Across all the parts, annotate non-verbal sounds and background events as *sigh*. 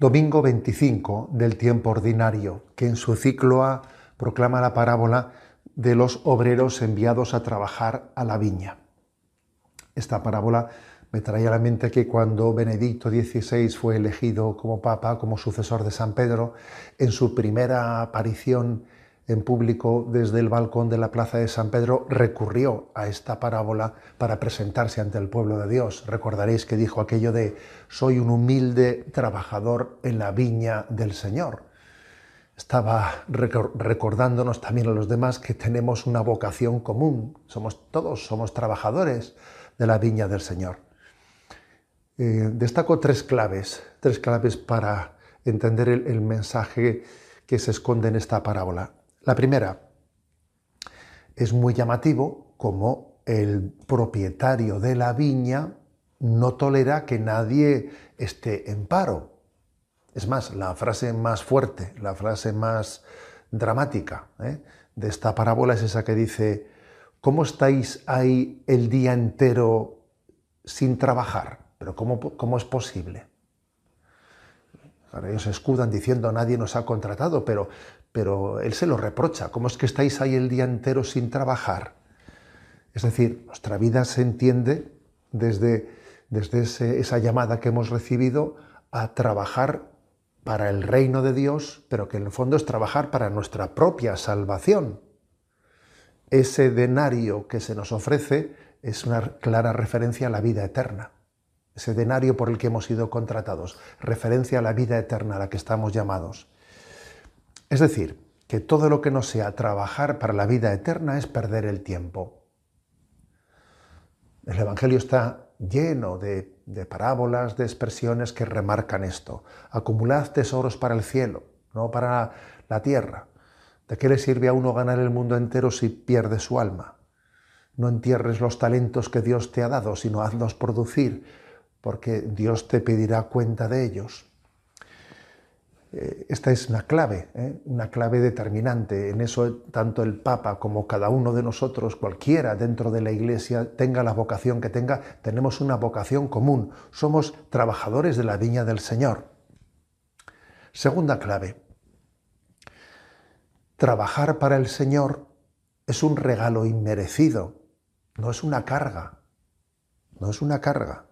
Domingo 25 del tiempo ordinario, que en su ciclo A proclama la parábola de los obreros enviados a trabajar a la viña. Esta parábola me trae a la mente que cuando Benedicto XVI fue elegido como papa, como sucesor de San Pedro, en su primera aparición en público desde el balcón de la plaza de San Pedro recurrió a esta parábola para presentarse ante el pueblo de Dios. Recordaréis que dijo aquello de soy un humilde trabajador en la viña del Señor. Estaba recordándonos también a los demás que tenemos una vocación común. Somos todos somos trabajadores de la viña del Señor. Eh, destaco tres claves, tres claves para entender el mensaje que se esconde en esta parábola. La primera, es muy llamativo como el propietario de la viña no tolera que nadie esté en paro. Es más, la frase más fuerte, la frase más dramática ¿eh? de esta parábola es esa que dice, ¿cómo estáis ahí el día entero sin trabajar? Pero ¿cómo, cómo es posible? Ellos escudan diciendo nadie nos ha contratado, pero, pero él se lo reprocha. ¿Cómo es que estáis ahí el día entero sin trabajar? Es decir, nuestra vida se entiende desde, desde esa llamada que hemos recibido a trabajar para el reino de Dios, pero que en el fondo es trabajar para nuestra propia salvación. Ese denario que se nos ofrece es una clara referencia a la vida eterna. Ese denario por el que hemos sido contratados, referencia a la vida eterna a la que estamos llamados. Es decir, que todo lo que no sea trabajar para la vida eterna es perder el tiempo. El Evangelio está lleno de, parábolas, de expresiones que remarcan esto. Acumulad tesoros para el cielo, no para la tierra. ¿De qué le sirve a uno ganar el mundo entero si pierde su alma? No entierres los talentos que Dios te ha dado, sino hazlos producir, porque Dios te pedirá cuenta de ellos. Eh, esta es una clave, ¿eh? una clave determinante. En eso tanto el Papa como cada uno de nosotros, cualquiera dentro de la Iglesia, tenga la vocación que tenga, tenemos una vocación común. Somos trabajadores de la viña del Señor. Segunda clave. Trabajar para el Señor es un regalo inmerecido, no es una carga. No es una carga.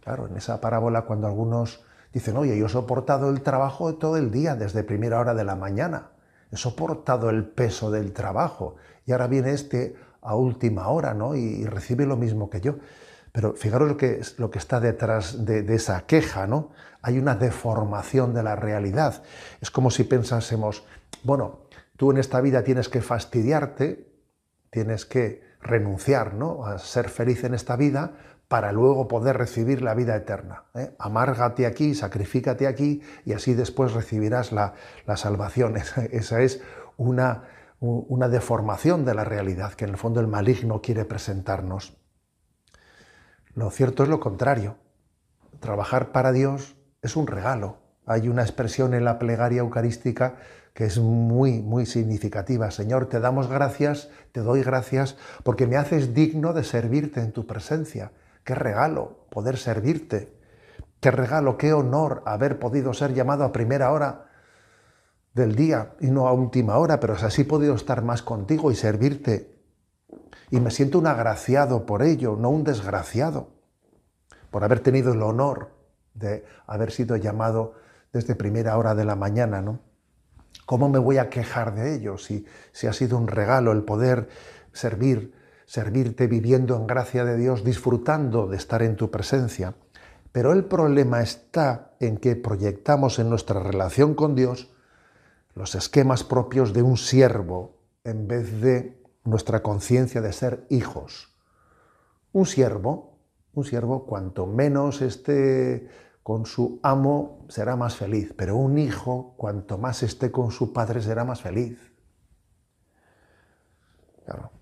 Claro, en esa parábola cuando algunos Dicen, oye, yo he soportado el trabajo todo el día, desde primera hora de la mañana. He soportado el peso del trabajo. Y ahora viene este a última hora, ¿no? Y, recibe lo mismo que yo. Pero fijaros lo que, lo que está detrás de, de, esa queja, ¿no? Hay una deformación de la realidad. Es como si pensásemos, bueno, tú en esta vida tienes que fastidiarte, tienes que renunciar, ¿no? A ser feliz en esta vida para luego poder recibir la vida eterna. ¿eh? Amárgate aquí, sacrifícate aquí y así después recibirás la, salvación. *laughs* Esa, es una, una deformación de la realidad que en el fondo el maligno quiere presentarnos. Lo cierto es lo contrario. Trabajar para Dios es un regalo. Hay una expresión en la plegaria eucarística que es muy, muy significativa. Señor, te damos gracias, te doy gracias, porque me haces digno de servirte en tu presencia. Qué regalo poder servirte. Qué regalo, qué honor haber podido ser llamado a primera hora del día y no a última hora, pero así he podido estar más contigo y servirte. Y me siento un agraciado por ello, no un desgraciado, por haber tenido el honor de haber sido llamado desde primera hora de la mañana, ¿no? ¿Cómo me voy a quejar de ello si, si ha sido un regalo el poder servir servirte viviendo en gracia de Dios, disfrutando de estar en tu presencia. Pero el problema está en que proyectamos en nuestra relación con Dios los esquemas propios de un siervo en vez de nuestra conciencia de ser hijos. Un siervo Un siervo, cuanto menos esté con su amo, será más feliz, pero un hijo, cuanto más esté con su padre, será más feliz.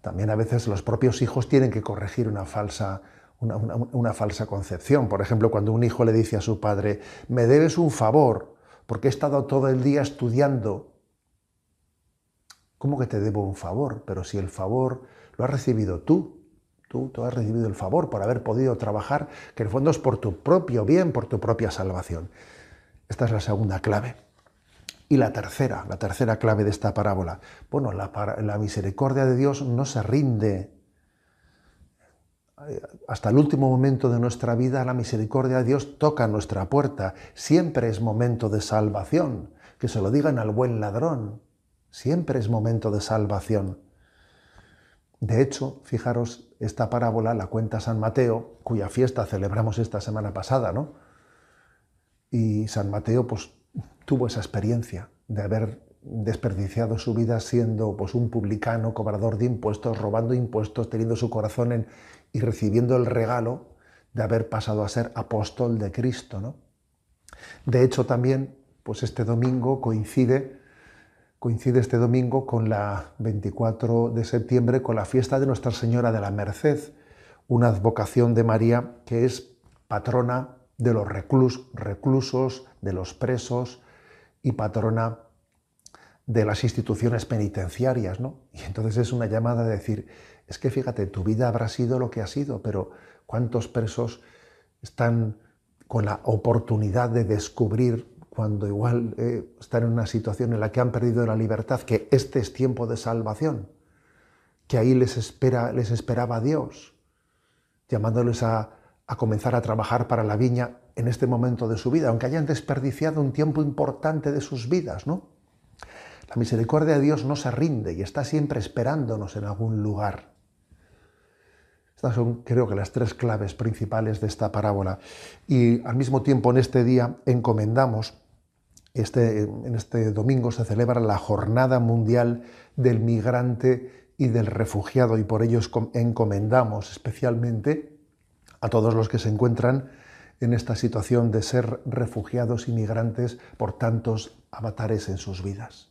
También a veces los propios hijos tienen que corregir una falsa, una, falsa concepción. Por ejemplo, cuando un hijo le dice a su padre, me debes un favor, porque he estado todo el día estudiando. ¿Cómo que te debo un favor? Pero si el favor lo has recibido tú, Tú, has recibido el favor por haber podido trabajar, que en el fondo es por tu propio bien, por tu propia salvación. Esta es la segunda clave. Y la tercera, la tercera clave de esta parábola. Bueno, la, misericordia de Dios no se rinde. Hasta el último momento de nuestra vida, la misericordia de Dios toca nuestra puerta. Siempre es momento de salvación. Que se lo digan al buen ladrón. Siempre es momento de salvación. De hecho, fijaros, esta parábola la cuenta San Mateo, cuya fiesta celebramos esta semana pasada, ¿no? Y San Mateo pues tuvo esa experiencia de haber desperdiciado su vida siendo pues un publicano, cobrador de impuestos, robando impuestos, teniendo su corazón en y recibiendo el regalo de haber pasado a ser apóstol de Cristo, ¿no? De hecho también pues este domingo coincide coincide este domingo con la 24 de septiembre, con la fiesta de Nuestra Señora de la Merced, una advocación de María que es patrona de los reclusos, de los presos y patrona de las instituciones penitenciarias. ¿no? Y entonces es una llamada de decir, es que fíjate, tu vida habrá sido lo que ha sido, pero ¿cuántos presos están con la oportunidad de descubrir cuando igual eh, están en una situación en la que han perdido la libertad, que este es tiempo de salvación, que ahí les, espera, les esperaba Dios, llamándoles a, a comenzar a trabajar para la viña en este momento de su vida, aunque hayan desperdiciado un tiempo importante de sus vidas, ¿no? La misericordia de Dios no se rinde y está siempre esperándonos en algún lugar. Estas son, creo que, las tres claves principales de esta parábola. Y al mismo tiempo, en este día, encomendamos este, en este domingo se celebra la Jornada Mundial del Migrante y del Refugiado y por ello encomendamos especialmente a todos los que se encuentran en esta situación de ser refugiados y migrantes por tantos avatares en sus vidas.